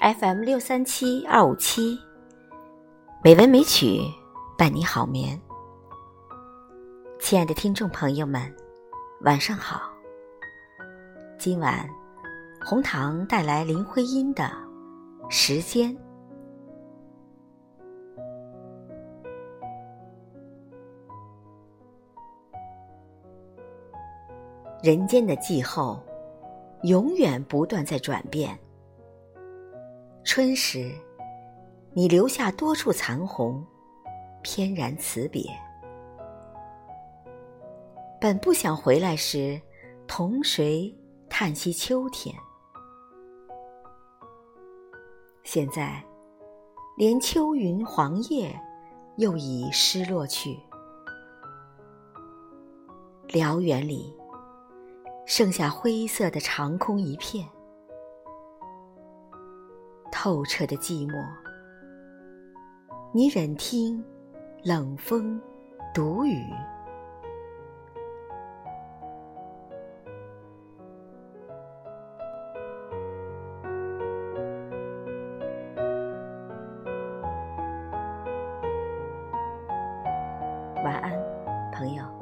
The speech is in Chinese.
FM 六三七二五七，美文美曲伴你好眠。亲爱的听众朋友们，晚上好。今晚红糖带来林徽因的《时间》。人间的气候，永远不断在转变。春时，你留下多处残红，翩然辞别。本不想回来时，同谁叹息秋天？现在，连秋云黄叶又已失落去，辽远里。剩下灰色的长空一片，透彻的寂寞。你忍听冷风独语。晚安，朋友。